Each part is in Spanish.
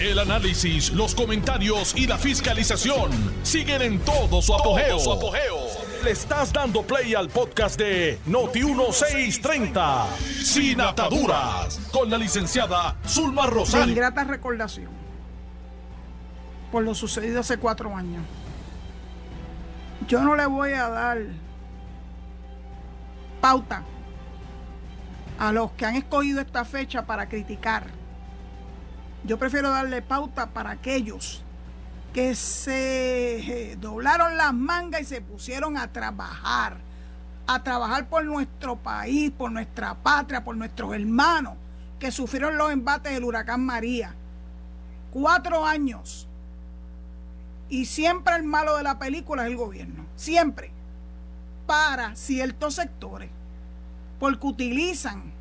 El análisis, los comentarios y la fiscalización siguen en todo su apogeo. Le estás dando play al podcast de Noti1630, Sin Ataduras, con la licenciada Zulma de Rosario. ingrata recordación por lo sucedido hace cuatro años. Yo no le voy a dar pauta a los que han escogido esta fecha para criticar. Yo prefiero darle pauta para aquellos que se doblaron las mangas y se pusieron a trabajar, a trabajar por nuestro país, por nuestra patria, por nuestros hermanos que sufrieron los embates del huracán María. Cuatro años. Y siempre el malo de la película es el gobierno. Siempre. Para ciertos sectores. Porque utilizan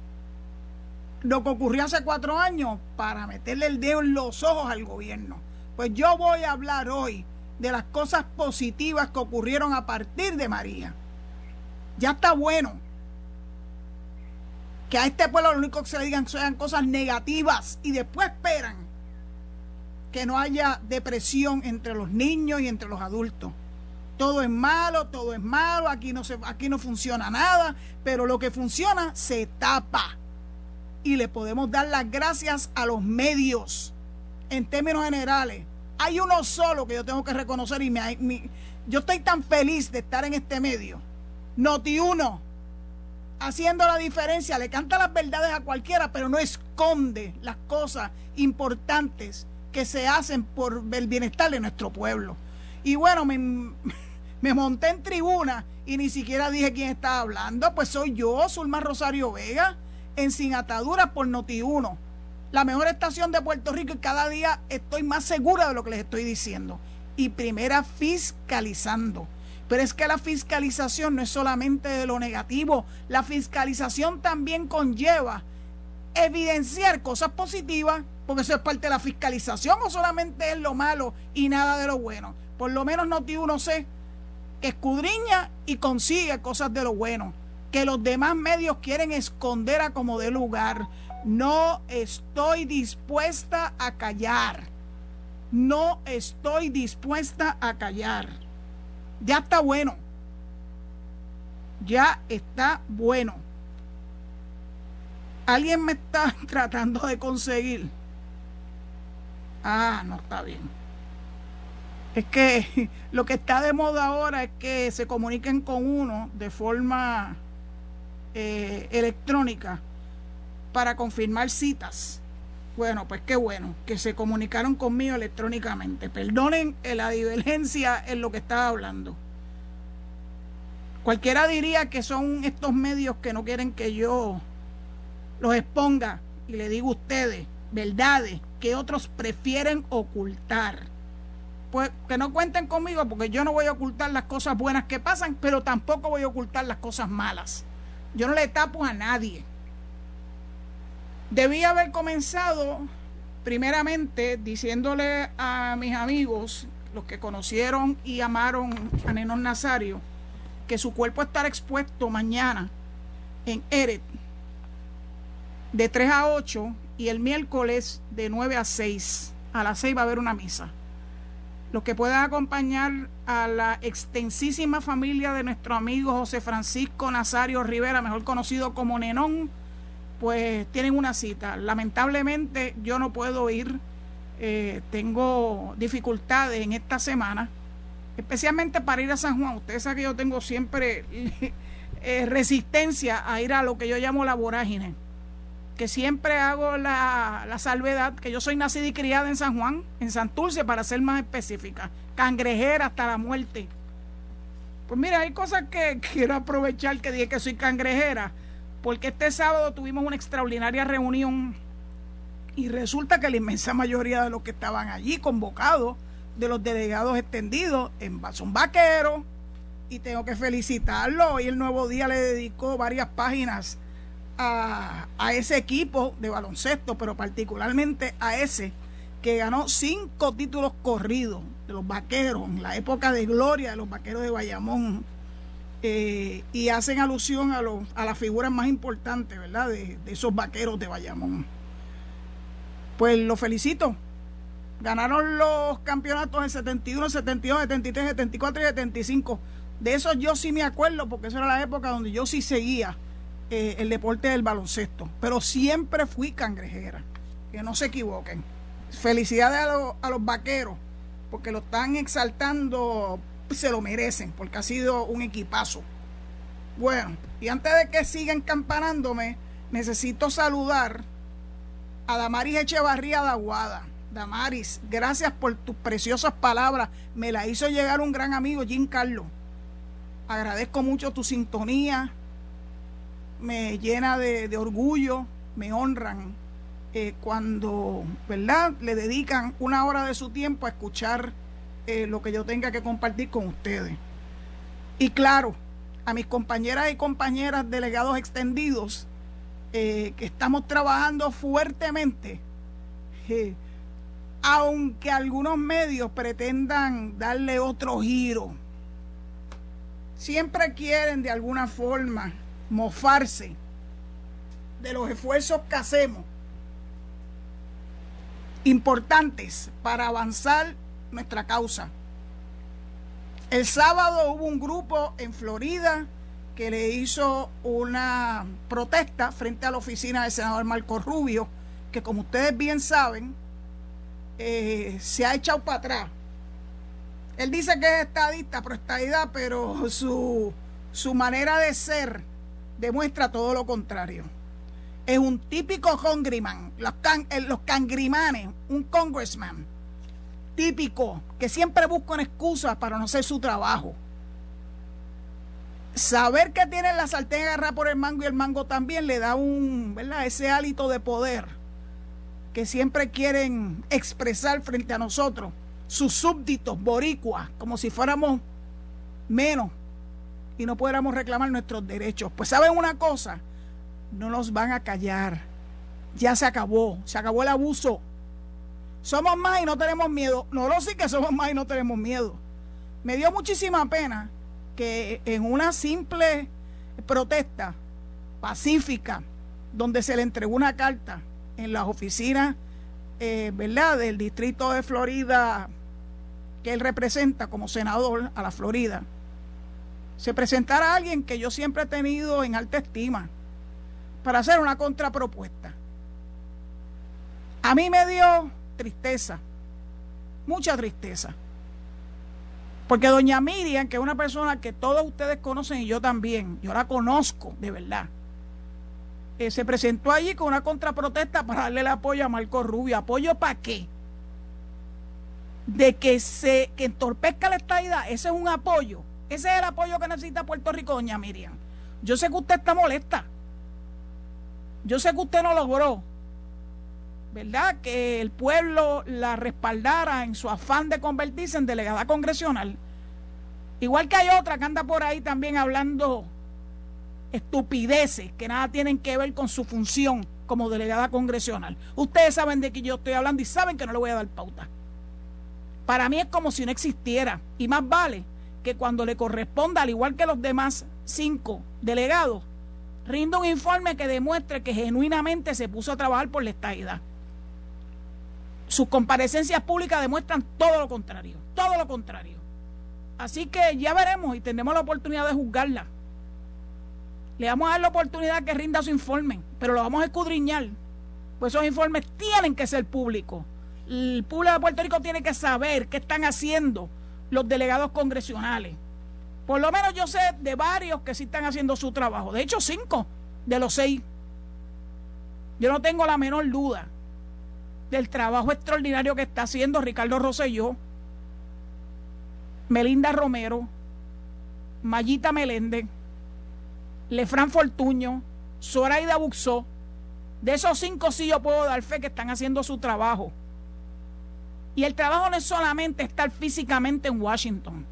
lo que ocurrió hace cuatro años para meterle el dedo en los ojos al gobierno. Pues yo voy a hablar hoy de las cosas positivas que ocurrieron a partir de María. Ya está bueno que a este pueblo lo único que se le digan sean cosas negativas y después esperan que no haya depresión entre los niños y entre los adultos. Todo es malo, todo es malo, aquí no, se, aquí no funciona nada, pero lo que funciona se tapa. Y le podemos dar las gracias a los medios en términos generales. Hay uno solo que yo tengo que reconocer y me, yo estoy tan feliz de estar en este medio. Noti uno, haciendo la diferencia, le canta las verdades a cualquiera, pero no esconde las cosas importantes que se hacen por el bienestar de nuestro pueblo. Y bueno, me, me monté en tribuna y ni siquiera dije quién estaba hablando, pues soy yo, Zulma Rosario Vega, en Sin Ataduras por Noti1, la mejor estación de Puerto Rico y cada día estoy más segura de lo que les estoy diciendo. Y primera fiscalizando. Pero es que la fiscalización no es solamente de lo negativo, la fiscalización también conlleva evidenciar cosas positivas, porque eso es parte de la fiscalización o solamente es lo malo y nada de lo bueno. Por lo menos Noti uno sé que escudriña y consigue cosas de lo bueno, que los demás medios quieren esconder a como de lugar. No estoy dispuesta a callar. No estoy dispuesta a callar. Ya está bueno. Ya está bueno. Alguien me está tratando de conseguir. Ah, no está bien. Es que lo que está de moda ahora es que se comuniquen con uno de forma eh, electrónica para confirmar citas. Bueno, pues qué bueno que se comunicaron conmigo electrónicamente. Perdonen la divergencia en lo que estaba hablando. Cualquiera diría que son estos medios que no quieren que yo los exponga y le digo a ustedes verdades que otros prefieren ocultar. Pues que no cuenten conmigo porque yo no voy a ocultar las cosas buenas que pasan, pero tampoco voy a ocultar las cosas malas. Yo no le tapo a nadie. Debí haber comenzado primeramente diciéndole a mis amigos, los que conocieron y amaron a Nenón Nazario, que su cuerpo estará expuesto mañana en Eret de 3 a 8 y el miércoles de 9 a 6. A las 6 va a haber una misa. Los que puedan acompañar a la extensísima familia de nuestro amigo José Francisco Nazario Rivera, mejor conocido como Nenón, pues tienen una cita. Lamentablemente yo no puedo ir, eh, tengo dificultades en esta semana, especialmente para ir a San Juan. Ustedes saben que yo tengo siempre eh, resistencia a ir a lo que yo llamo la vorágine que siempre hago la, la, salvedad, que yo soy nacida y criada en San Juan, en Santurce, para ser más específica, cangrejera hasta la muerte. Pues mira, hay cosas que quiero aprovechar que dije que soy cangrejera, porque este sábado tuvimos una extraordinaria reunión y resulta que la inmensa mayoría de los que estaban allí convocados, de los delegados extendidos, son vaqueros, y tengo que felicitarlo. Hoy el Nuevo Día le dedicó varias páginas a, ese equipo de baloncesto, pero particularmente a ese que ganó cinco títulos corridos de los vaqueros en la época de gloria de los vaqueros de Bayamón. Eh, y hacen alusión a, los, a las figuras más importantes, ¿verdad? De, esos vaqueros de Bayamón. Pues lo felicito Ganaron los campeonatos en 71, 72, 73, 74 y 75. De eso yo sí me acuerdo porque esa era la época donde yo sí seguía eh, el deporte del baloncesto. Pero siempre fui cangrejera. Que no se equivoquen. Felicidades a, a los vaqueros porque lo están exaltando, se lo merecen porque ha sido un equipazo. Bueno, y antes de que sigan campanándome, necesito saludar a Damaris Echevarría de Aguada. Damaris, gracias por tus preciosas palabras. Me la hizo llegar un gran amigo, Jim Carlos. Agradezco mucho tu sintonía. Me llena de, orgullo, me honran eh, cuando, ¿verdad? Le dedican una hora de su tiempo a escuchar eh, lo que yo tenga que compartir con ustedes. Y claro, a mis compañeras y compañeras delegados extendidos, eh, que estamos trabajando fuertemente, aunque algunos medios pretendan darle otro giro, siempre quieren de alguna forma mofarse de los esfuerzos que hacemos importantes para avanzar nuestra causa. El sábado hubo un grupo en Florida que le hizo una protesta frente a la oficina del senador Marco Rubio, que como ustedes bien saben, eh, se ha echado para atrás. Él dice que es estadista, pro pero su, su manera de ser demuestra todo lo contrario. Es un típico congriman, los, eh, los cangrimanes, un congressman típico, que siempre buscan excusas para no hacer su trabajo. Saber que tiene la sartén agarrada por el mango y el mango también le da un, ¿verdad? Ese hálito de poder que siempre quieren expresar frente a nosotros, sus súbditos boricuas, como si fuéramos menos y no pudiéramos reclamar nuestros derechos. Pues saben una cosa, no nos van a callar. Ya se acabó, se acabó el abuso. Somos más y no tenemos miedo. No lo sí que somos más y no tenemos miedo. Me dio muchísima pena que en una simple protesta pacífica, donde se le entregó una carta en las oficinas, eh, ¿verdad?, del distrito de Florida que él representa como senador a la Florida, se presentara alguien que yo siempre he tenido en alta estima para hacer una contrapropuesta. A mí me dio tristeza, mucha tristeza. Porque doña Miriam, que es una persona que todos ustedes conocen y yo también, yo la conozco de verdad, eh, se presentó allí con una contraprotesta para darle el apoyo a Marco Rubio. ¿Apoyo para qué? De que se que entorpezca la estadidad, ese es un apoyo. Ese es el apoyo que necesita Puerto Rico, doña Miriam. Yo sé que usted está molesta. Yo sé que usted no logró ¿verdad? Que el pueblo la respaldara en su afán de convertirse en delegada congresional. Igual que hay otra que anda por ahí también hablando estupideces que nada tienen que ver con su función como delegada congresional. Ustedes saben de qué yo estoy hablando y saben que no le voy a dar pauta. Para mí es como si no existiera. Y más vale que cuando le corresponda, al igual que los demás cinco delegados, rinda un informe que demuestre que genuinamente se puso a trabajar por la estadidad sus comparecencias públicas demuestran todo lo contrario, todo lo contrario. Así que ya veremos y tendremos la oportunidad de juzgarla. Le vamos a dar la oportunidad que rinda su informe, pero lo vamos a escudriñar. Pues esos informes tienen que ser públicos. El pueblo de Puerto Rico tiene que saber qué están haciendo los delegados congresionales. Por lo menos yo sé de varios que sí están haciendo su trabajo. De hecho, cinco de los seis. Yo no tengo la menor duda del trabajo extraordinario que está haciendo Ricardo Rosselló, Melinda Romero, Mayita Meléndez, Lefran Fortuño, Zoraida Buxó. De esos cinco sí yo puedo dar fe que están haciendo su trabajo. Y el trabajo no es solamente estar físicamente en Washington.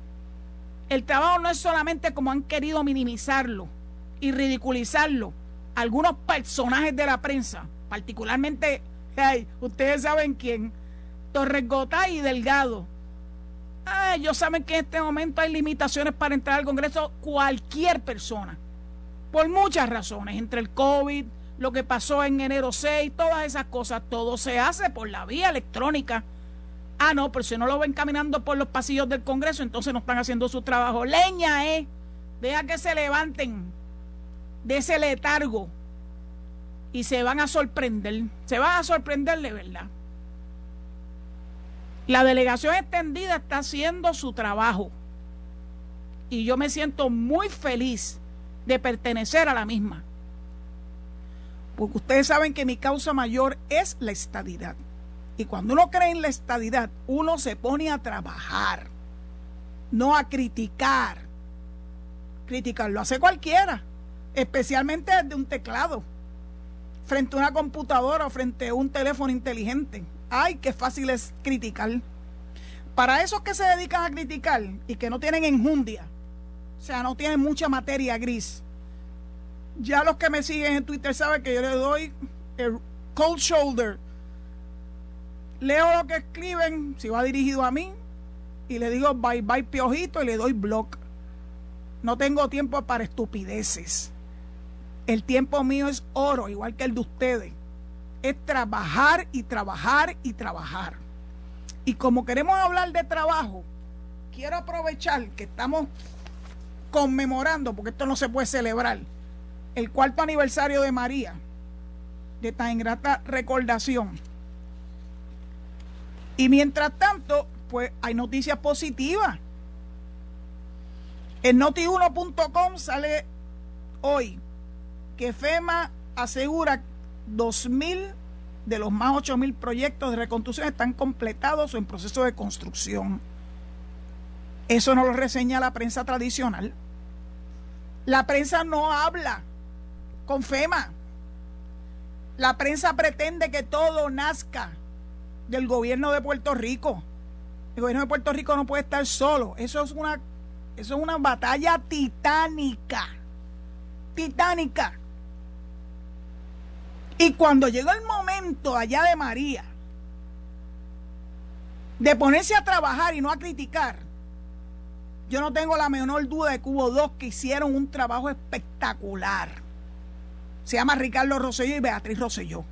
El trabajo no es solamente como han querido minimizarlo y ridiculizarlo algunos personajes de la prensa, particularmente ustedes saben quién. Torres Gota y Delgado. ellos saben que en este momento hay limitaciones para entrar al Congreso cualquier persona. Por muchas razones, entre el COVID, lo que pasó en enero 6, todas esas cosas, todo se hace por la vía electrónica. Ah, no, pero si no lo ven caminando por los pasillos del Congreso, entonces no están haciendo su trabajo. Leña, ¿eh? Deja que se levanten de ese letargo y se van a sorprender. Se van a sorprender de verdad. La delegación extendida está haciendo su trabajo y yo me siento muy feliz de pertenecer a la misma. Porque ustedes saben que mi causa mayor es la estadidad. Y cuando uno cree en la estadidad, uno se pone a trabajar, no a criticar. Criticar lo hace cualquiera, especialmente desde un teclado, frente a una computadora o frente a un teléfono inteligente. Ay, qué fácil es criticar. Para esos que se dedican a criticar y que no tienen enjundia, o sea, no tienen mucha materia gris, ya los que me siguen en Twitter saben que yo le doy el cold shoulder leo lo que escriben, si va dirigido a mí, y le digo bye bye piojito y le doy block. No tengo tiempo para estupideces. El tiempo mío es oro, igual que el de ustedes. Es trabajar y trabajar y trabajar. Y como queremos hablar de trabajo, quiero aprovechar que estamos conmemorando, porque esto no se puede celebrar, el cuarto aniversario de María, de tan ingrata recordación y mientras tanto, pues hay noticias positivas. En noti1.com sale hoy que FEMA asegura 2.000 de los más 8.000 proyectos de reconstrucción están completados o en proceso de construcción. Eso no lo reseña la prensa tradicional. La prensa no habla con FEMA. La prensa pretende que todo nazca del gobierno de Puerto Rico. El gobierno de Puerto Rico no puede estar solo. Eso es una, eso es una batalla titánica. Titánica. Y cuando llegó el momento allá de María de ponerse a trabajar y no a criticar, yo no tengo la menor duda de que hubo dos que hicieron un trabajo espectacular. Se llama Ricardo Rosselló y Beatriz Rosselló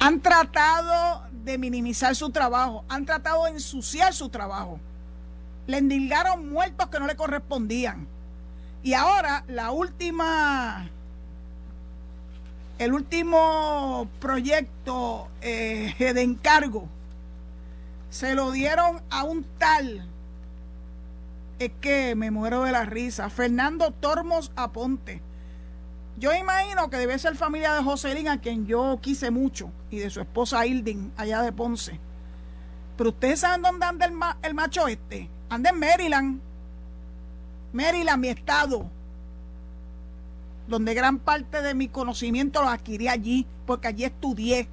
han tratado de minimizar su trabajo, han tratado de ensuciar su trabajo. Le endilgaron muertos que no le correspondían. Y ahora la última, el último proyecto eh, de encargo se lo dieron a un tal, es que me muero de la risa, Fernando Tormos Aponte yo imagino que debe ser familia de Joselín, a quien yo quise mucho, y de su esposa Hilding, allá de Ponce. Pero ustedes saben dónde anda el, el macho este. Anda en Maryland. Maryland, mi estado. Donde gran parte de mi conocimiento lo adquirí allí, porque allí estudié.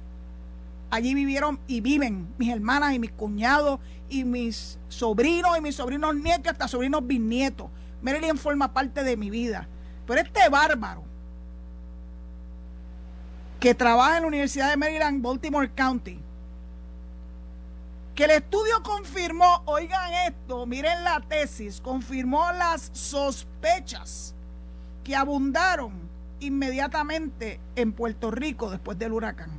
Allí vivieron y viven mis hermanas y mis cuñados y mis sobrinos y mis sobrinos nietos, hasta sobrinos bisnietos. Maryland forma parte de mi vida. Pero este bárbaro que trabaja en la Universidad de Maryland, Baltimore County, que el estudio confirmó, oigan esto, miren la tesis, confirmó las sospechas que abundaron inmediatamente en Puerto Rico después del huracán,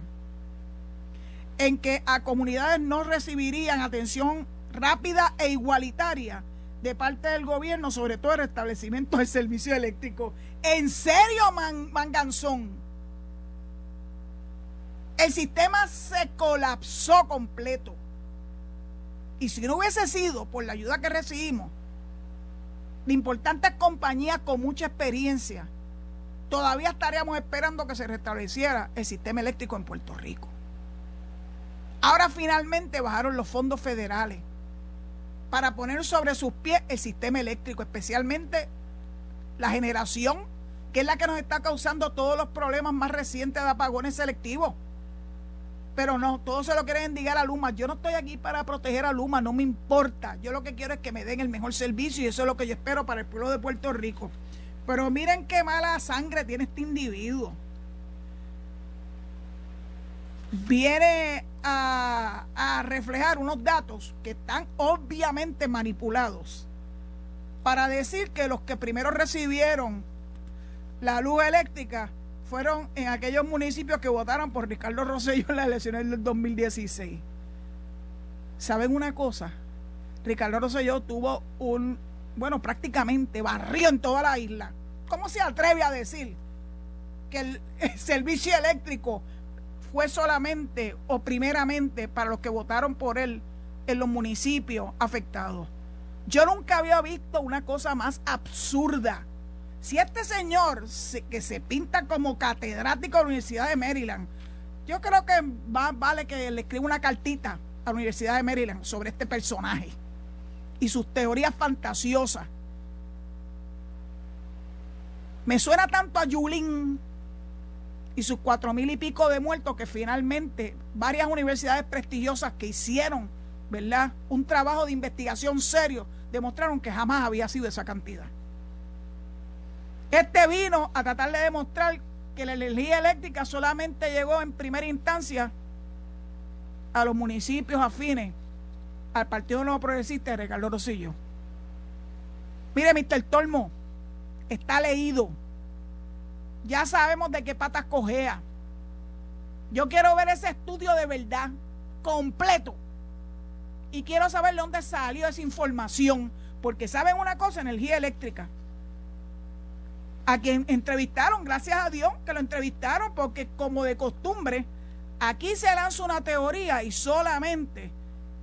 en que a comunidades no recibirían atención rápida e igualitaria de parte del gobierno, sobre todo el restablecimiento del servicio eléctrico. ¿En serio, Manganzón? El sistema se colapsó completo. Y si no hubiese sido por la ayuda que recibimos de importantes compañías con mucha experiencia, todavía estaríamos esperando que se restableciera el sistema eléctrico en Puerto Rico. Ahora finalmente bajaron los fondos federales para poner sobre sus pies el sistema eléctrico, especialmente la generación, que es la que nos está causando todos los problemas más recientes de apagones selectivos. Pero no, todos se lo quieren indicar a Luma. Yo no estoy aquí para proteger a Luma, no me importa. Yo lo que quiero es que me den el mejor servicio y eso es lo que yo espero para el pueblo de Puerto Rico. Pero miren qué mala sangre tiene este individuo. Viene a, a reflejar unos datos que están obviamente manipulados para decir que los que primero recibieron la luz eléctrica fueron en aquellos municipios que votaron por Ricardo Rosselló en las elecciones del 2016. ¿Saben una cosa? Ricardo Rosselló tuvo un, bueno, prácticamente barrio en toda la isla. ¿Cómo se atreve a decir que el, servicio eléctrico fue solamente o primeramente para los que votaron por él en los municipios afectados? Yo nunca había visto una cosa más absurda. Si este señor que se pinta como catedrático de la Universidad de Maryland, yo creo que va, vale que le escriba una cartita a la Universidad de Maryland sobre este personaje y sus teorías fantasiosas. Me suena tanto a Yulín y sus cuatro mil y pico de muertos que finalmente varias universidades prestigiosas que hicieron, ¿verdad? Un trabajo de investigación serio demostraron que jamás había sido esa cantidad. Este vino a tratar de demostrar que la energía eléctrica solamente llegó en primera instancia a los municipios afines al Partido Nuevo Progresista de Ricardo Rosillo. Mire, Mr. Tormo, está leído. Ya sabemos de qué patas cojea. Yo quiero ver ese estudio de verdad, completo. Y quiero saber de dónde salió esa información. Porque saben una cosa, energía eléctrica. A quien entrevistaron, gracias a Dios que lo entrevistaron, porque como de costumbre, aquí se lanza una teoría y solamente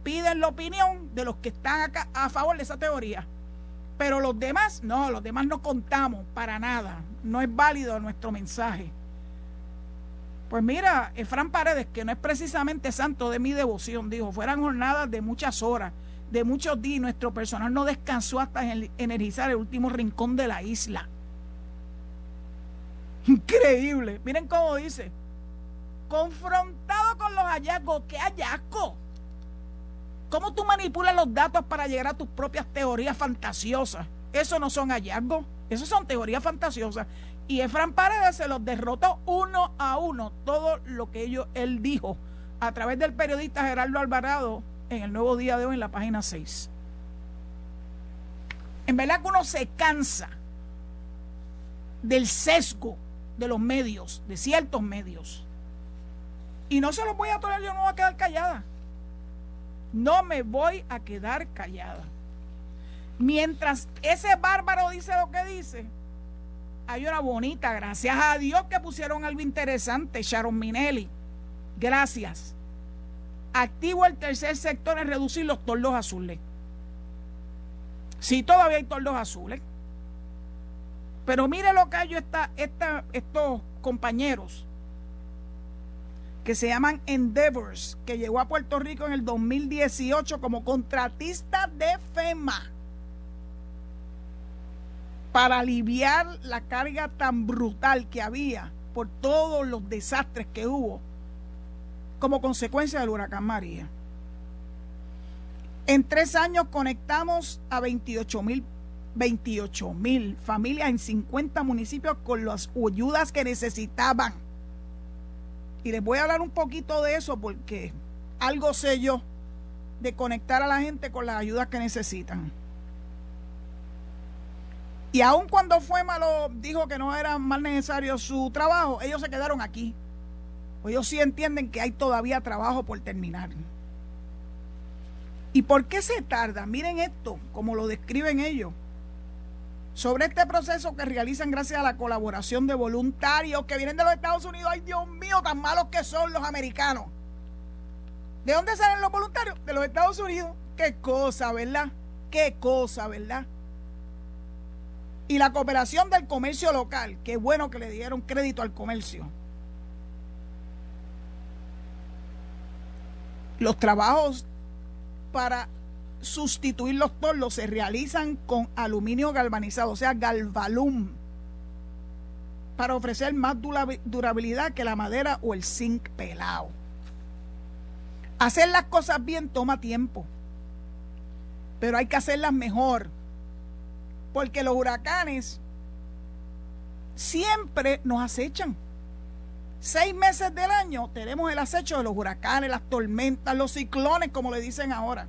piden la opinión de los que están acá a favor de esa teoría. Pero los demás, no, los demás no contamos para nada. No es válido nuestro mensaje. Pues mira, Efran Paredes, que no es precisamente santo de mi devoción, dijo, fueran jornadas de muchas horas, de muchos días, nuestro personal no descansó hasta energizar el último rincón de la isla. Increíble. Miren cómo dice. Confrontado con los hallazgos. ¿Qué hallazgo? ¿Cómo tú manipulas los datos para llegar a tus propias teorías fantasiosas? Eso no son hallazgos, eso son teorías fantasiosas. Y Efran Paredes se los derrotó uno a uno, todo lo que ellos, él dijo a través del periodista Gerardo Alvarado en el nuevo día de hoy en la página 6. En verdad que uno se cansa del sesgo de los medios, de ciertos medios. Y no se los voy a tolerar, yo no voy a quedar callada. No me voy a quedar callada. Mientras ese bárbaro dice lo que dice, hay una bonita, gracias a Dios que pusieron algo interesante, Sharon Minelli. Gracias. Activo el tercer sector en reducir los tordos azules. Sí, todavía hay tordos azules. Pero mire lo que hay esta, esta, estos compañeros que se llaman Endeavors, que llegó a Puerto Rico en el 2018 como contratista de FEMA para aliviar la carga tan brutal que había por todos los desastres que hubo como consecuencia del huracán María. En tres años conectamos a 28 mil 28 mil familias en 50 municipios con las ayudas que necesitaban y les voy a hablar un poquito de eso porque algo sé yo de conectar a la gente con las ayudas que necesitan. Y aun cuando fue malo, dijo que no era más necesario su trabajo, ellos se quedaron aquí. Ellos sí entienden que hay todavía trabajo por terminar. ¿Y por qué se tarda? Miren esto, como lo describen ellos sobre este proceso que realizan gracias a la colaboración de voluntarios que vienen de los Estados Unidos. Ay, Dios mío, tan malos que son los americanos. ¿De dónde salen los voluntarios? De los Estados Unidos. Qué cosa, ¿verdad? Qué cosa, ¿verdad? Y la cooperación del comercio local. Qué bueno que le dieron crédito al comercio. Los trabajos para sustituir los torlos se realizan con aluminio galvanizado, o sea, galvalum, para ofrecer más durabilidad que la madera o el zinc pelado. Hacer las cosas bien toma tiempo, pero hay que hacerlas mejor, porque los huracanes siempre nos acechan. Seis meses del año tenemos el acecho de los huracanes, las tormentas, los ciclones, como le dicen ahora.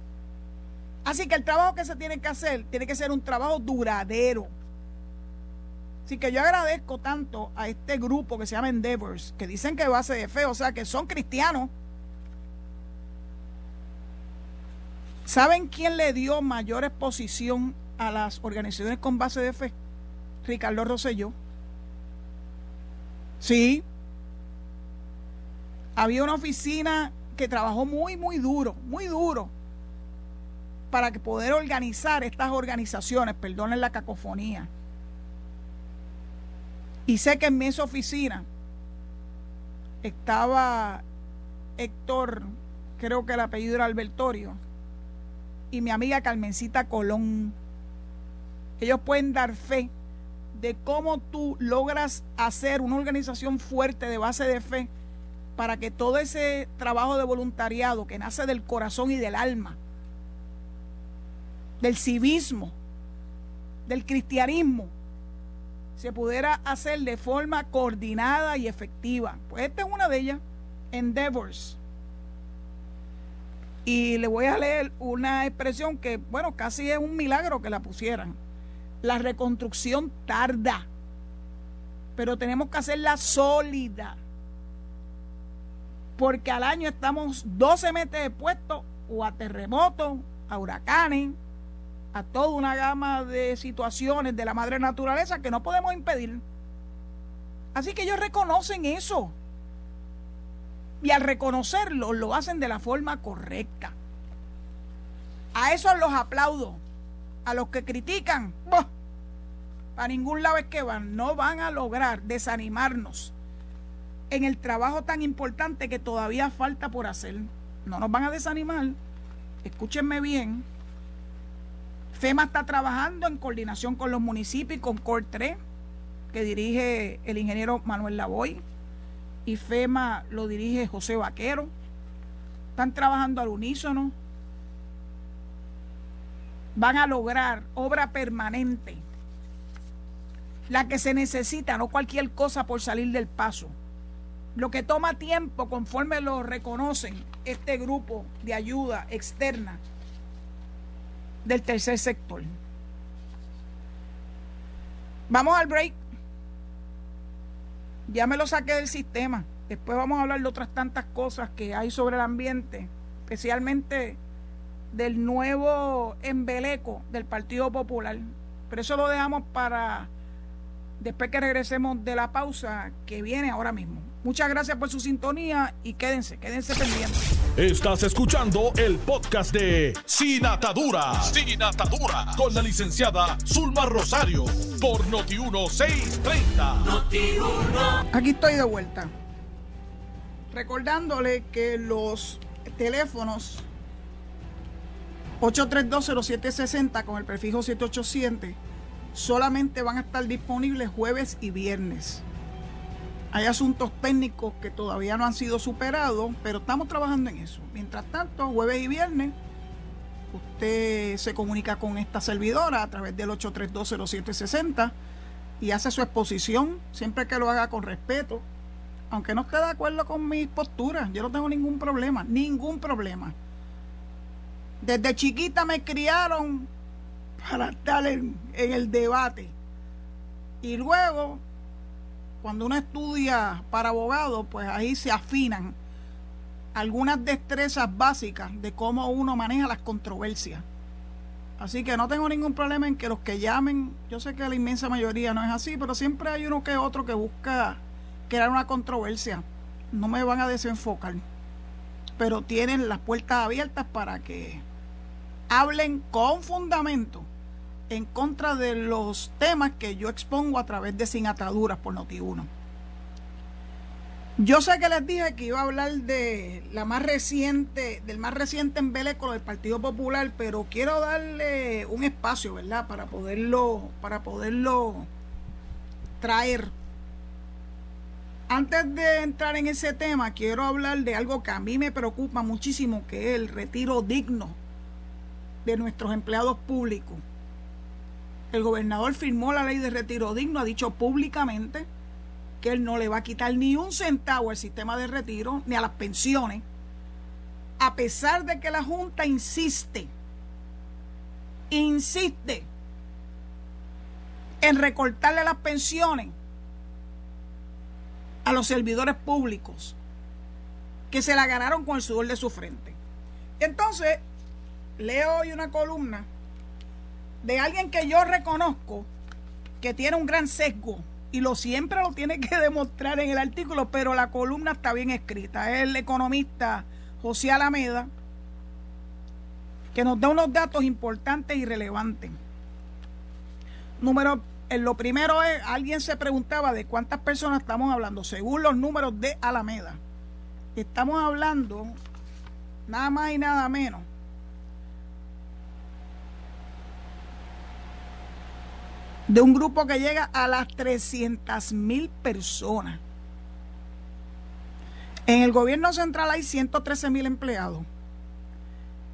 Así que el trabajo que se tiene que hacer tiene que ser un trabajo duradero. Así que yo agradezco tanto a este grupo que se llama Endeavors, que dicen que ser de fe, o sea, que son cristianos. ¿Saben quién le dio mayor exposición a las organizaciones con base de fe? Ricardo Rosselló. Sí. Había una oficina que trabajó muy, muy duro, muy duro, para poder organizar estas organizaciones, perdonen la cacofonía. Y sé que en esa oficina estaba Héctor, creo que el apellido era Albertorio, y mi amiga Carmencita Colón. Ellos pueden dar fe de cómo tú logras hacer una organización fuerte de base de fe para que todo ese trabajo de voluntariado que nace del corazón y del alma, del civismo, del cristianismo, se pudiera hacer de forma coordinada y efectiva. Pues esta es una de ellas, Endeavors. Y le voy a leer una expresión que, bueno, casi es un milagro que la pusieran. La reconstrucción tarda, pero tenemos que hacerla sólida. Porque al año estamos 12 meses expuestos o a terremotos, a huracanes, a toda una gama de situaciones de la madre naturaleza que no podemos impedir. Así que ellos reconocen eso. Y al reconocerlo, lo hacen de la forma correcta. A eso los aplaudo. A los que critican, para ningún lado es que van. No van a lograr desanimarnos en el trabajo tan importante que todavía falta por hacer. No nos van a desanimar. Escúchenme bien FEMA está trabajando en coordinación con los municipios y con COR 3, que dirige el ingeniero Manuel Lavoy, y FEMA lo dirige José Vaquero. Están trabajando al unísono. Van a lograr obra permanente, la que se necesita, no cualquier cosa por salir del paso. Lo que toma tiempo, conforme lo reconocen este grupo de ayuda externa, del tercer sector. Vamos al break. Ya me lo saqué del sistema. Después vamos a hablar de otras tantas cosas que hay sobre el ambiente, especialmente del nuevo embeleco del Partido Popular. Pero eso lo dejamos para después que regresemos de la pausa que viene ahora mismo. Muchas gracias por su sintonía y quédense, quédense pendientes. Estás escuchando el podcast de Sin Atadura. Sin Atadura. Con la licenciada Zulma Rosario. Por Noti1630. Noti1. Aquí estoy de vuelta. Recordándole que los teléfonos 8320760 con el prefijo 787 solamente van a estar disponibles jueves y viernes. Hay asuntos técnicos que todavía no han sido superados, pero estamos trabajando en eso. Mientras tanto, jueves y viernes, usted se comunica con esta servidora a través del 8320760 y hace su exposición, siempre que lo haga con respeto. Aunque no esté de acuerdo con mis posturas, yo no tengo ningún problema, ningún problema. Desde chiquita me criaron para estar en, en el debate. Y luego cuando uno estudia para abogado, pues ahí se afinan algunas destrezas básicas de cómo uno maneja las controversias. Así que no tengo ningún problema en que los que llamen, yo sé que la inmensa mayoría no es así, pero siempre hay uno que otro que busca crear una controversia. No me van a desenfocar, pero tienen las puertas abiertas para que hablen con fundamento en contra de los temas que yo expongo a través de Sin Ataduras por Noti1. Yo sé que les dije que iba a hablar de la más reciente, del más reciente embeleco del Partido Popular, pero quiero darle un espacio, ¿verdad? Para poderlo, para poderlo traer. Antes de entrar en ese tema, quiero hablar de algo que a mí me preocupa muchísimo, que es el retiro digno de nuestros empleados públicos. El gobernador firmó la ley de retiro digno, ha dicho públicamente que él no le va a quitar ni un centavo al sistema de retiro ni a las pensiones, a pesar de que la Junta insiste, insiste en recortarle las pensiones a los servidores públicos que se la ganaron con el sudor de su frente. Entonces, leo hoy una columna de alguien que yo reconozco que tiene un gran sesgo y lo siempre lo tiene que demostrar en el artículo, pero la columna está bien escrita. Es el economista José Alameda, que nos da unos datos importantes y relevantes. Número, en lo primero es, alguien se preguntaba de cuántas personas estamos hablando, según los números de Alameda. Estamos hablando nada más y nada menos de un grupo que llega a las 300 mil personas. En el gobierno central hay 113 mil empleados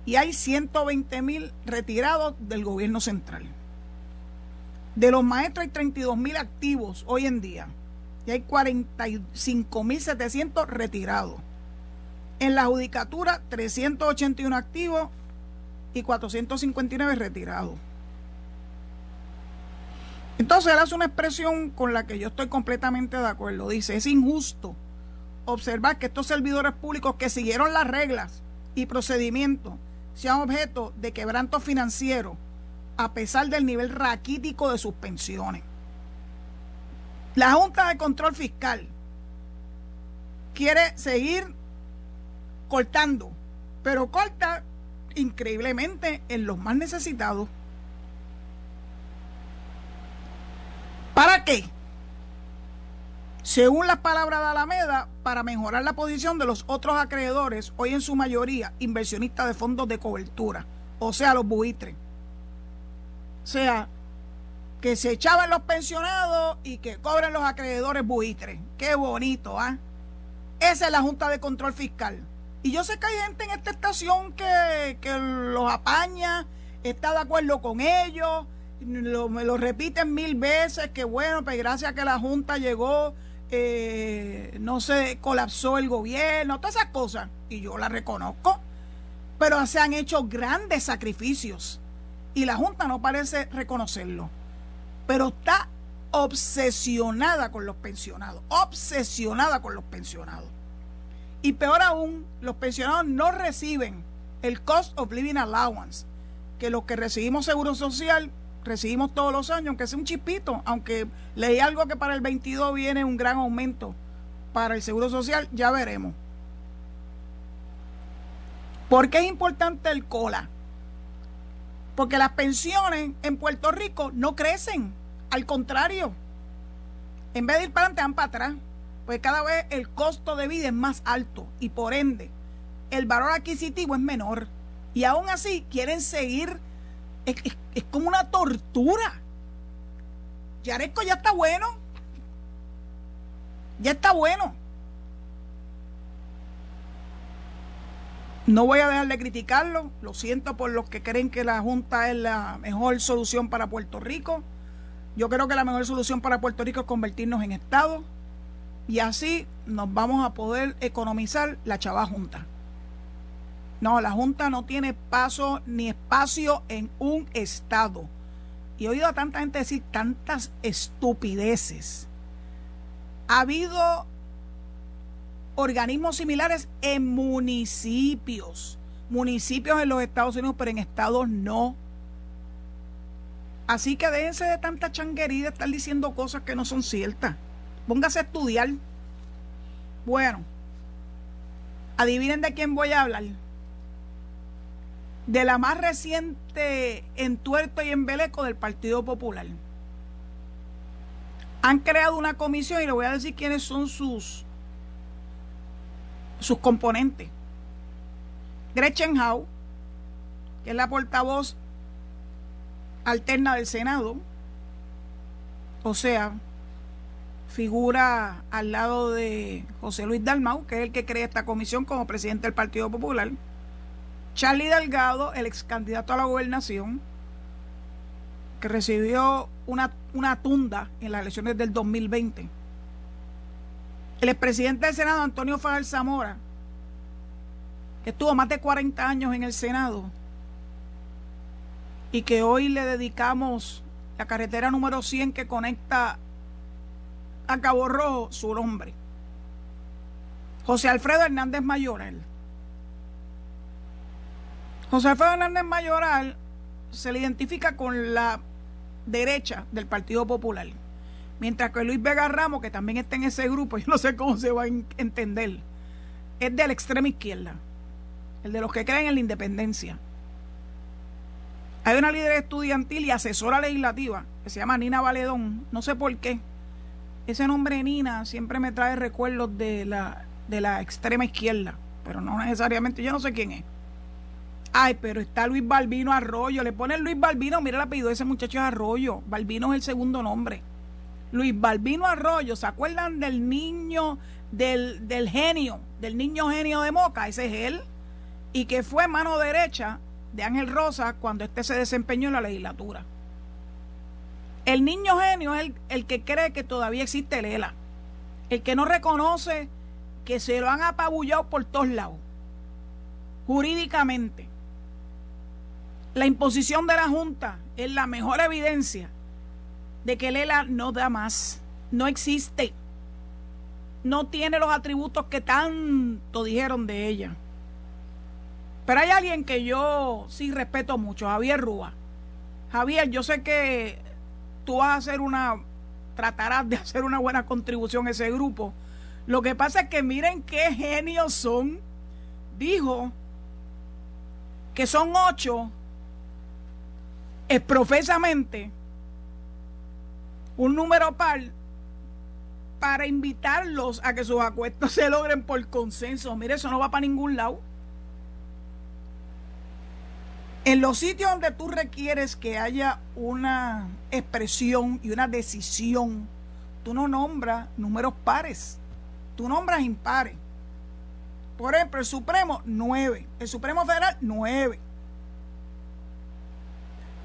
y hay 120 mil retirados del gobierno central. De los maestros hay 32 mil activos hoy en día y hay 45 mil 700 retirados. En la judicatura 381 activos y 459 retirados. Entonces él hace una expresión con la que yo estoy completamente de acuerdo. Dice, es injusto observar que estos servidores públicos que siguieron las reglas y procedimientos sean objeto de quebranto financiero a pesar del nivel raquítico de sus pensiones. La Junta de Control Fiscal quiere seguir cortando, pero corta increíblemente en los más necesitados. ¿Para qué? Según las palabras de Alameda, para mejorar la posición de los otros acreedores, hoy en su mayoría inversionistas de fondos de cobertura, o sea, los buitres. O sea, que se echaban los pensionados y que cobren los acreedores buitres. Qué bonito, ¿ah? Esa es la Junta de Control Fiscal. Y yo sé que hay gente en esta estación que, que los apaña, está de acuerdo con ellos, me lo repiten mil veces, que bueno, pues gracias a que la Junta llegó, eh, no se colapsó el gobierno, todas esas cosas, y yo las reconozco, pero se han hecho grandes sacrificios y la Junta no parece reconocerlo, pero está obsesionada con los pensionados, obsesionada con los pensionados. Y peor aún, los pensionados no reciben el Cost of Living Allowance, que los que recibimos seguro social recibimos todos los años, aunque sea un chispito, aunque leí algo que para el 22 viene un gran aumento para el Seguro Social, ya veremos. ¿Por qué es importante el COLA? Porque las pensiones en Puerto Rico no crecen, al contrario, en vez de ir para adelante, van para atrás, pues cada vez el costo de vida es más alto y por ende el valor adquisitivo es menor. Y aún así quieren seguir es, como una tortura. Yaresco ya está bueno. Ya está bueno. No voy a dejar de criticarlo. Lo siento por los que creen que la Junta es la mejor solución para Puerto Rico. Yo creo que la mejor solución para Puerto Rico es convertirnos en Estado y así nos vamos a poder economizar la chava Junta. No, la Junta no tiene paso ni espacio en un Estado. Y he oído a tanta gente decir tantas estupideces. Ha habido organismos similares en municipios. Municipios en los Estados Unidos, pero en estados no. Así que déjense de tanta changuería de estar diciendo cosas que no son ciertas. Póngase a estudiar. Bueno, adivinen de quién voy a hablar de la más reciente en Tuerto y en Beleco del Partido Popular. Han creado una comisión y le voy a decir quiénes son sus, sus componentes. Gretchen Howe, que es la portavoz alterna del Senado, o sea, figura al lado de José Luis Dalmau, que es el que crea esta comisión como presidente del Partido Popular. Charlie Delgado, el ex candidato a la gobernación, que recibió una, una tunda en las elecciones del 2020. El expresidente del Senado, Antonio Fajal Zamora, que estuvo más de 40 años en el Senado y que hoy le dedicamos la carretera número 100 que conecta a Cabo Rojo, su nombre. José Alfredo Hernández Mayorel José Fernández Mayoral se le identifica con la derecha del Partido Popular. Mientras que Luis Vega Ramos, que también está en ese grupo, yo no sé cómo se va a entender, es de la extrema izquierda, el de los que creen en la independencia. Hay una líder estudiantil y asesora legislativa que se llama Nina Valedón, no sé por qué. Ese nombre Nina siempre me trae recuerdos de la, de la extrema izquierda, pero no necesariamente, yo no sé quién es. Ay, pero está Luis Balbino Arroyo. Le ponen Luis Balbino, mira el apellido de ese muchacho es Arroyo. Balbino es el segundo nombre. Luis Balbino Arroyo, ¿se acuerdan del niño, del, del genio, del niño genio de Moca? Ese es él. Y que fue mano derecha de Ángel Rosa cuando éste se desempeñó en la legislatura. El niño genio es el, el que cree que todavía existe el ELA. El que no reconoce que se lo han apabullado por todos lados, jurídicamente. La imposición de la Junta es la mejor evidencia de que Lela no da más, no existe, no tiene los atributos que tanto dijeron de ella. Pero hay alguien que yo sí respeto mucho, Javier Rúa. Javier, yo sé que tú vas a hacer una, tratarás de hacer una buena contribución a ese grupo. Lo que pasa es que miren qué genios son. Dijo que son ocho es profesamente un número par para invitarlos a que sus acuestos se logren por consenso. Mire, eso no va para ningún lado. En los sitios donde tú requieres que haya una expresión y una decisión, tú no nombras números pares, tú nombras impares. Por ejemplo, el Supremo, nueve. El Supremo Federal, nueve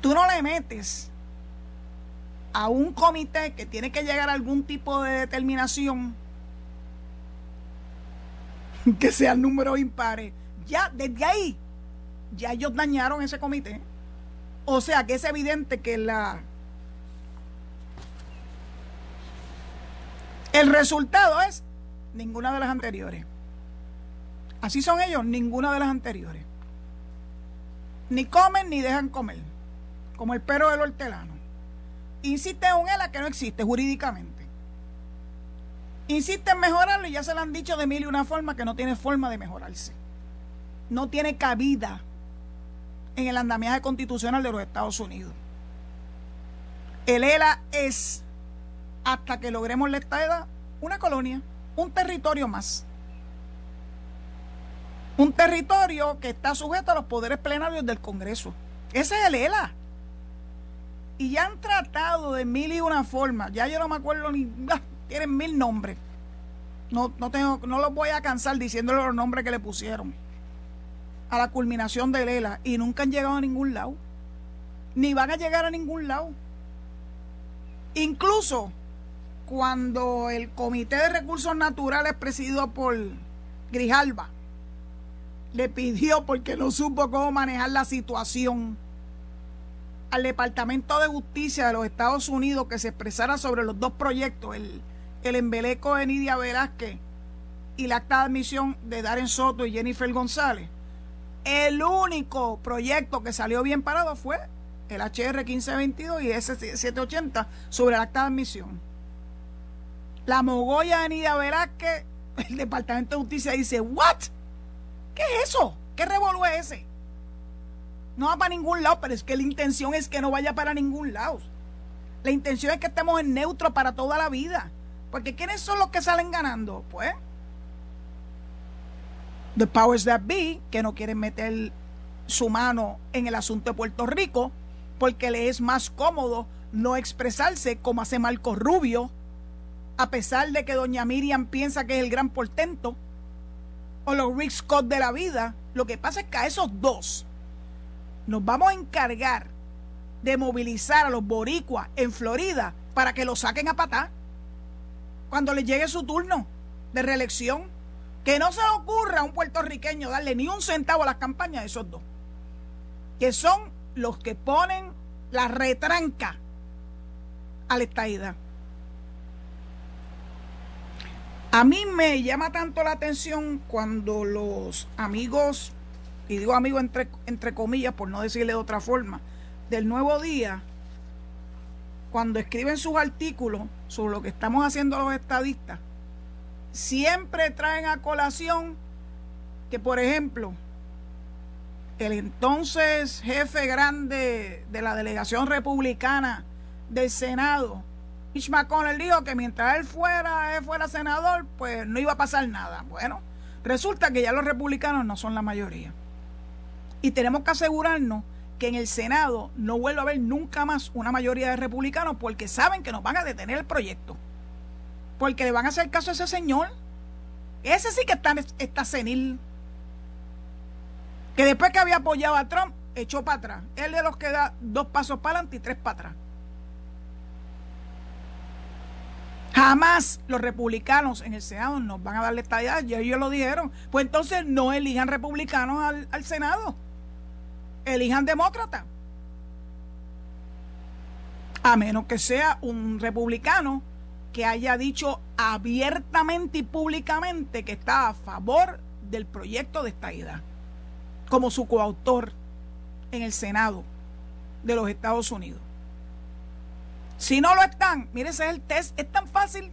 tú no le metes a un comité que tiene que llegar a algún tipo de determinación que sean números impares, ya desde ahí, ya ellos dañaron ese comité. O sea que es evidente que la el resultado es ninguna de las anteriores. Así son ellos, ninguna de las anteriores. Ni comen ni dejan comer como el perro del hortelano. Insiste en un ELA que no existe jurídicamente. Insiste en mejorarlo y ya se lo han dicho de mil y una forma que no tiene forma de mejorarse. No tiene cabida en el andamiaje constitucional de los Estados Unidos. El ELA es, hasta que logremos la estadía, una colonia, un territorio más. Un territorio que está sujeto a los poderes plenarios del Congreso. Ese es el ELA y ya han tratado de mil y una forma. Ya yo no me acuerdo ni. Tienen mil nombres. No, no, tengo, no los voy a cansar diciéndole los nombres que le pusieron a la culminación de Lela y nunca han llegado a ningún lado. Ni van a llegar a ningún lado. Incluso cuando el Comité de Recursos Naturales presidido por Grijalba le pidió porque no supo cómo manejar la situación al Departamento de Justicia de los Estados Unidos que se expresara sobre los dos proyectos, el, el embeleco de Nidia Velázquez y la acta de admisión de Darren Soto y Jennifer González, el único proyecto que salió bien parado fue el HR 1522 y S780 sobre el acta de admisión. La mogolla de Nidia Velázquez, el Departamento de Justicia dice, ¿what? ¿Qué es eso? ¿Qué revolú es ese? No va para ningún lado, pero es que la intención es que no vaya para ningún lado. La intención es que estemos en neutro para toda la vida. Porque ¿quiénes son los que salen ganando? Pues, the powers that be, que no quieren meter su mano en el asunto de Puerto Rico, porque le es más cómodo no expresarse como hace Marco Rubio, a pesar de que doña Miriam piensa que es el gran portento, o los Rick Scott de la vida. Lo que pasa es que a esos dos nos vamos a encargar de movilizar a los boricuas en Florida para que lo saquen a patá cuando les llegue su turno de reelección. Que no se le ocurra a un puertorriqueño darle ni un centavo a las campañas de esos dos, que son los que ponen la retranca a la estaída. A mí me llama tanto la atención cuando los amigos y digo amigo entre, entre comillas por no decirle de otra forma, del nuevo día, cuando escriben sus artículos sobre lo que estamos haciendo los estadistas, siempre traen a colación que, por ejemplo, el entonces jefe grande de la delegación republicana del Senado, Mitch McConnell, dijo que mientras él fuera, él fuera senador, pues no iba a pasar nada. Bueno, resulta que ya los republicanos no son la mayoría. Y tenemos que asegurarnos que en el Senado no vuelva a haber nunca más una mayoría de republicanos porque saben que nos van a detener el proyecto. Porque le van a hacer caso a ese señor. Ese sí que está, está senil. Que después que había apoyado a Trump, echó para atrás. Él de los que da dos pasos para adelante y tres para atrás. Jamás los republicanos en el Senado nos van a darle estadidad, ya ellos lo dijeron. Pues entonces no elijan republicanos al, al Senado elijan demócrata. A menos que sea un republicano que haya dicho abiertamente y públicamente que está a favor del proyecto de esta idea, como su coautor en el Senado de los Estados Unidos. Si no lo están, mire, ese es el test, es tan fácil.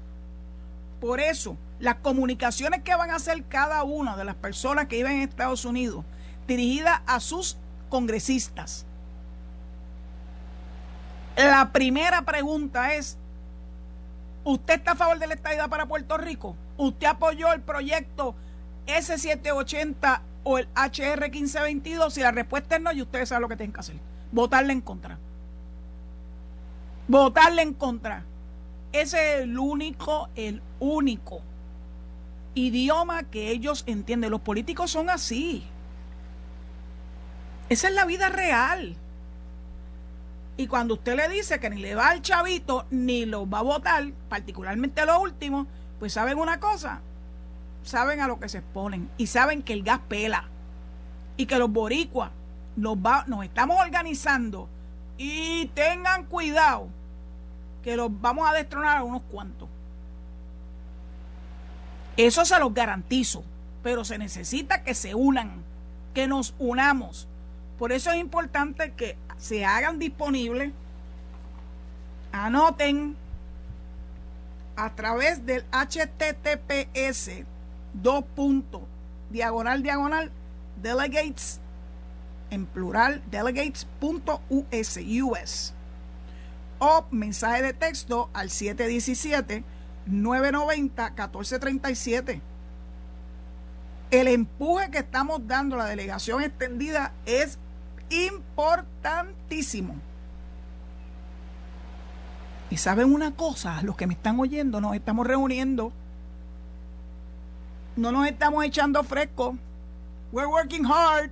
Por eso, las comunicaciones que van a hacer cada una de las personas que viven en Estados Unidos, dirigidas a sus congresistas. La primera pregunta es, ¿usted está a favor de la estadidad para Puerto Rico? ¿Usted apoyó el proyecto S780 o el HR 1522? Si la respuesta es no, y ustedes saben lo que tienen que hacer. Votarle en contra. Votarle en contra. Ese es el único, el único idioma que ellos entienden. Los políticos son así. Esa es la vida real. Y cuando usted le dice que ni le va al chavito ni lo va a votar, particularmente lo último, pues saben una cosa, saben a lo que se exponen y saben que el gas pela y que los boricuas nos, va, nos estamos organizando y tengan cuidado que los vamos a destronar a unos cuantos. Eso se los garantizo, pero se necesita que se unan, que nos unamos por eso es importante que se hagan disponibles, anoten a través del https dos puntos diagonal diagonal delegates en plural delegates.us US o mensaje de texto al 717 990 1437 el empuje que estamos dando a la delegación extendida es importantísimo. Y saben una cosa, los que me están oyendo, nos estamos reuniendo. No nos estamos echando fresco. We're working hard.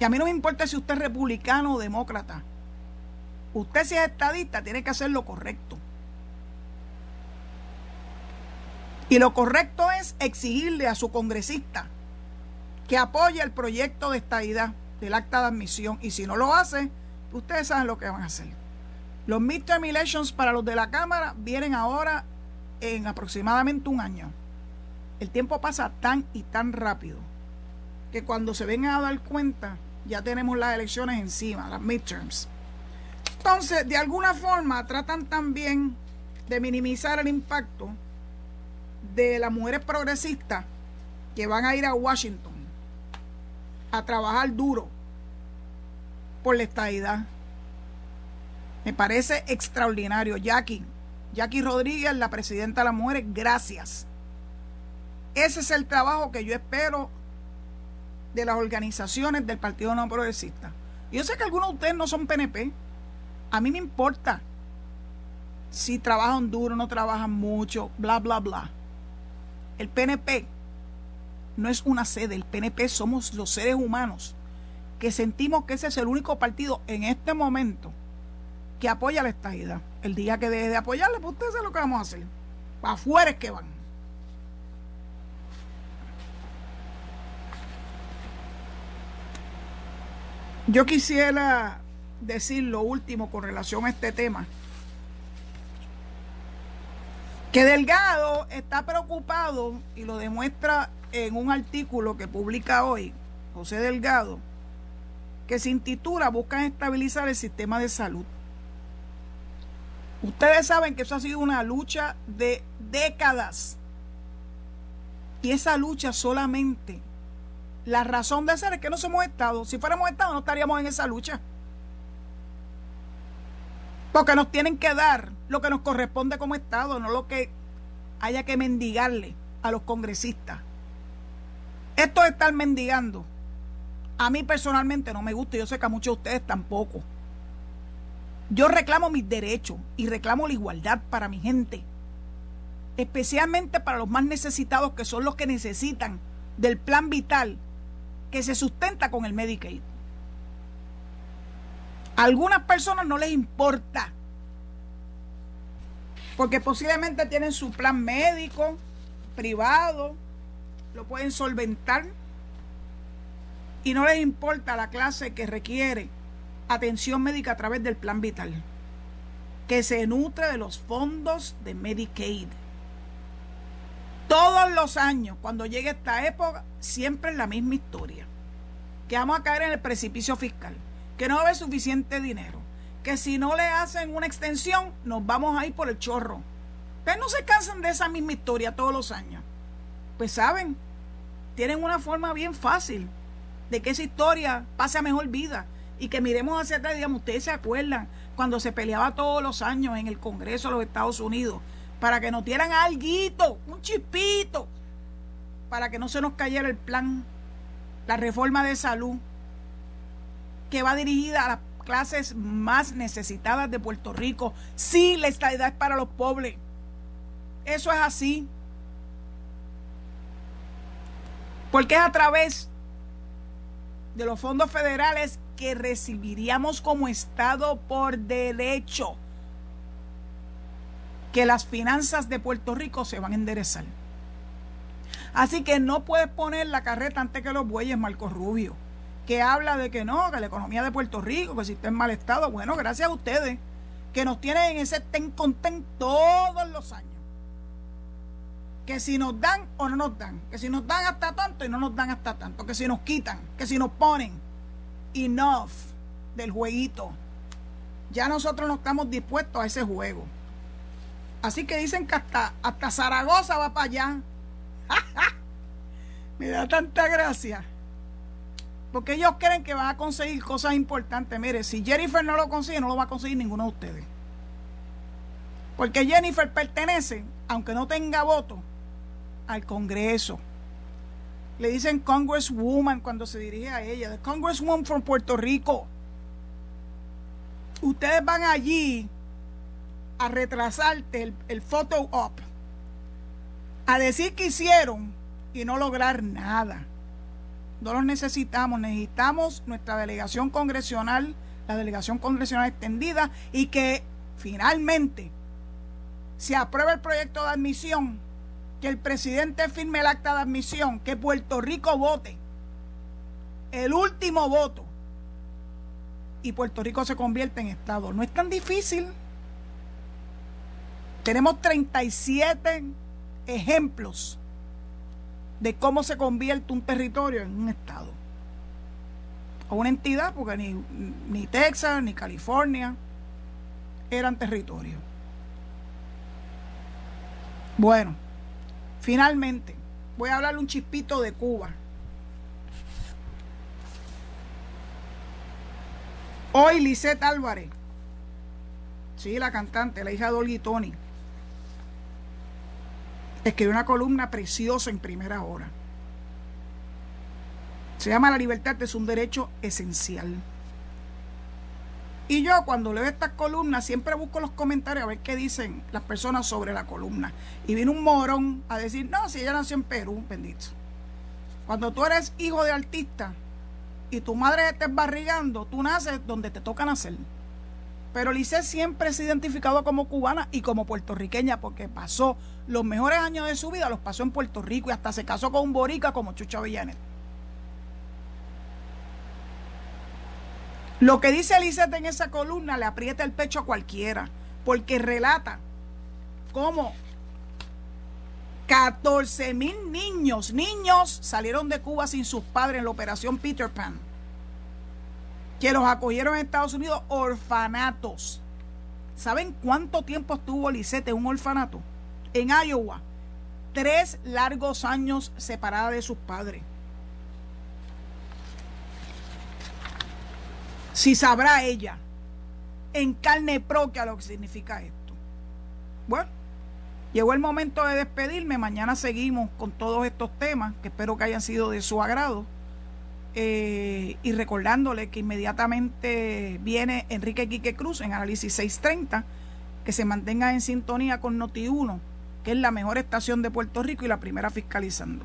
Y a mí no me importa si usted es republicano o demócrata. Usted si es estadista tiene que hacer lo correcto. Y lo correcto es exigirle a su congresista que apoye el proyecto de estadidad del acta de admisión. Y si no lo hace, ustedes saben lo que van a hacer. Los midterm elections para los de la Cámara vienen ahora en aproximadamente un año. El tiempo pasa tan y tan rápido que cuando se vengan a dar cuenta ya tenemos las elecciones encima, las midterms. Entonces, de alguna forma tratan también de minimizar el impacto de las mujeres progresistas que van a ir a Washington a trabajar duro por la estadidad. Me parece extraordinario. Jackie, Jackie Rodríguez, la presidenta de las mujeres, gracias. Ese es el trabajo que yo espero de las organizaciones del Partido No Progresista. Yo sé que algunos de ustedes no son PNP. A mí me importa si trabajan duro, no trabajan mucho, bla, bla, bla. El PNP no es una sede, el PNP somos los seres humanos que sentimos que ese es el único partido en este momento que apoya la estadidad. El día que deje de apoyarle, pues ustedes saben lo que vamos a hacer. Para afuera es que van. Yo quisiera decir lo último con relación a este tema. Que Delgado está preocupado y lo demuestra en un artículo que publica hoy José Delgado, que se intitula Buscan estabilizar el sistema de salud. Ustedes saben que eso ha sido una lucha de décadas. Y esa lucha solamente, la razón de ser es que no somos Estado. Si fuéramos Estado no estaríamos en esa lucha. Porque nos tienen que dar lo que nos corresponde como Estado, no lo que haya que mendigarle a los congresistas. Esto de estar mendigando, a mí personalmente no me gusta yo sé que a muchos de ustedes tampoco. Yo reclamo mis derechos y reclamo la igualdad para mi gente, especialmente para los más necesitados que son los que necesitan del plan vital que se sustenta con el Medicaid. A algunas personas no les importa, porque posiblemente tienen su plan médico, privado, lo pueden solventar y no les importa la clase que requiere atención médica a través del plan vital, que se nutre de los fondos de Medicaid. Todos los años, cuando llegue esta época, siempre es la misma historia. Que vamos a caer en el precipicio fiscal que no va a haber suficiente dinero, que si no le hacen una extensión, nos vamos a ir por el chorro. Ustedes no se cansan de esa misma historia todos los años. Pues saben, tienen una forma bien fácil de que esa historia pase a mejor vida y que miremos hacia atrás y digamos, ustedes se acuerdan cuando se peleaba todos los años en el Congreso de los Estados Unidos para que nos dieran algo, un chispito, para que no se nos cayera el plan, la reforma de salud que va dirigida a las clases más necesitadas de Puerto Rico. Sí, la estabilidad es para los pobres. Eso es así. Porque es a través de los fondos federales que recibiríamos como Estado por derecho que las finanzas de Puerto Rico se van a enderezar. Así que no puedes poner la carreta antes que los bueyes, Marco Rubio que habla de que no, que la economía de Puerto Rico, que si está en mal estado. Bueno, gracias a ustedes, que nos tienen en ese ten content todos los años. Que si nos dan o no nos dan, que si nos dan hasta tanto y no nos dan hasta tanto, que si nos quitan, que si nos ponen. Enough del jueguito. Ya nosotros no estamos dispuestos a ese juego. Así que dicen que hasta, hasta Zaragoza va para allá. Me da tanta gracia. Porque ellos creen que van a conseguir cosas importantes. Mire, si Jennifer no lo consigue, no lo va a conseguir ninguno de ustedes. Porque Jennifer pertenece, aunque no tenga voto, al Congreso. Le dicen Congresswoman cuando se dirige a ella. Congresswoman from Puerto Rico. Ustedes van allí a retrasarte el, el photo op. A decir que hicieron y no lograr nada. No los necesitamos, necesitamos nuestra delegación congresional, la delegación congresional extendida y que finalmente se apruebe el proyecto de admisión, que el presidente firme el acta de admisión, que Puerto Rico vote el último voto y Puerto Rico se convierte en Estado. No es tan difícil. Tenemos 37 ejemplos de cómo se convierte un territorio en un estado o una entidad, porque ni, ni Texas ni California eran territorios. Bueno, finalmente voy a hablarle un chispito de Cuba. Hoy Lisette Álvarez, sí, la cantante, la hija de Olga Tony, escribió una columna preciosa en primera hora. Se llama La libertad es un derecho esencial. Y yo cuando leo estas columnas siempre busco los comentarios a ver qué dicen las personas sobre la columna. Y vino un morón a decir, no, si ella nació en Perú, bendito. Cuando tú eres hijo de artista y tu madre te barrigando, tú naces donde te toca nacer. Pero Lice siempre se ha identificado como cubana y como puertorriqueña porque pasó los mejores años de su vida, los pasó en Puerto Rico y hasta se casó con un borica como Chucha Villanet. Lo que dice Lisette en esa columna le aprieta el pecho a cualquiera, porque relata cómo 14 mil niños, niños salieron de Cuba sin sus padres en la operación Peter Pan, que los acogieron en Estados Unidos orfanatos. ¿Saben cuánto tiempo estuvo Lisette en un orfanato? En Iowa. Tres largos años separada de sus padres. Si sabrá ella en carne propia lo que significa esto. Bueno, llegó el momento de despedirme. Mañana seguimos con todos estos temas que espero que hayan sido de su agrado. Eh, y recordándole que inmediatamente viene Enrique Quique Cruz en Análisis 630, que se mantenga en sintonía con Noti1, que es la mejor estación de Puerto Rico y la primera fiscalizando.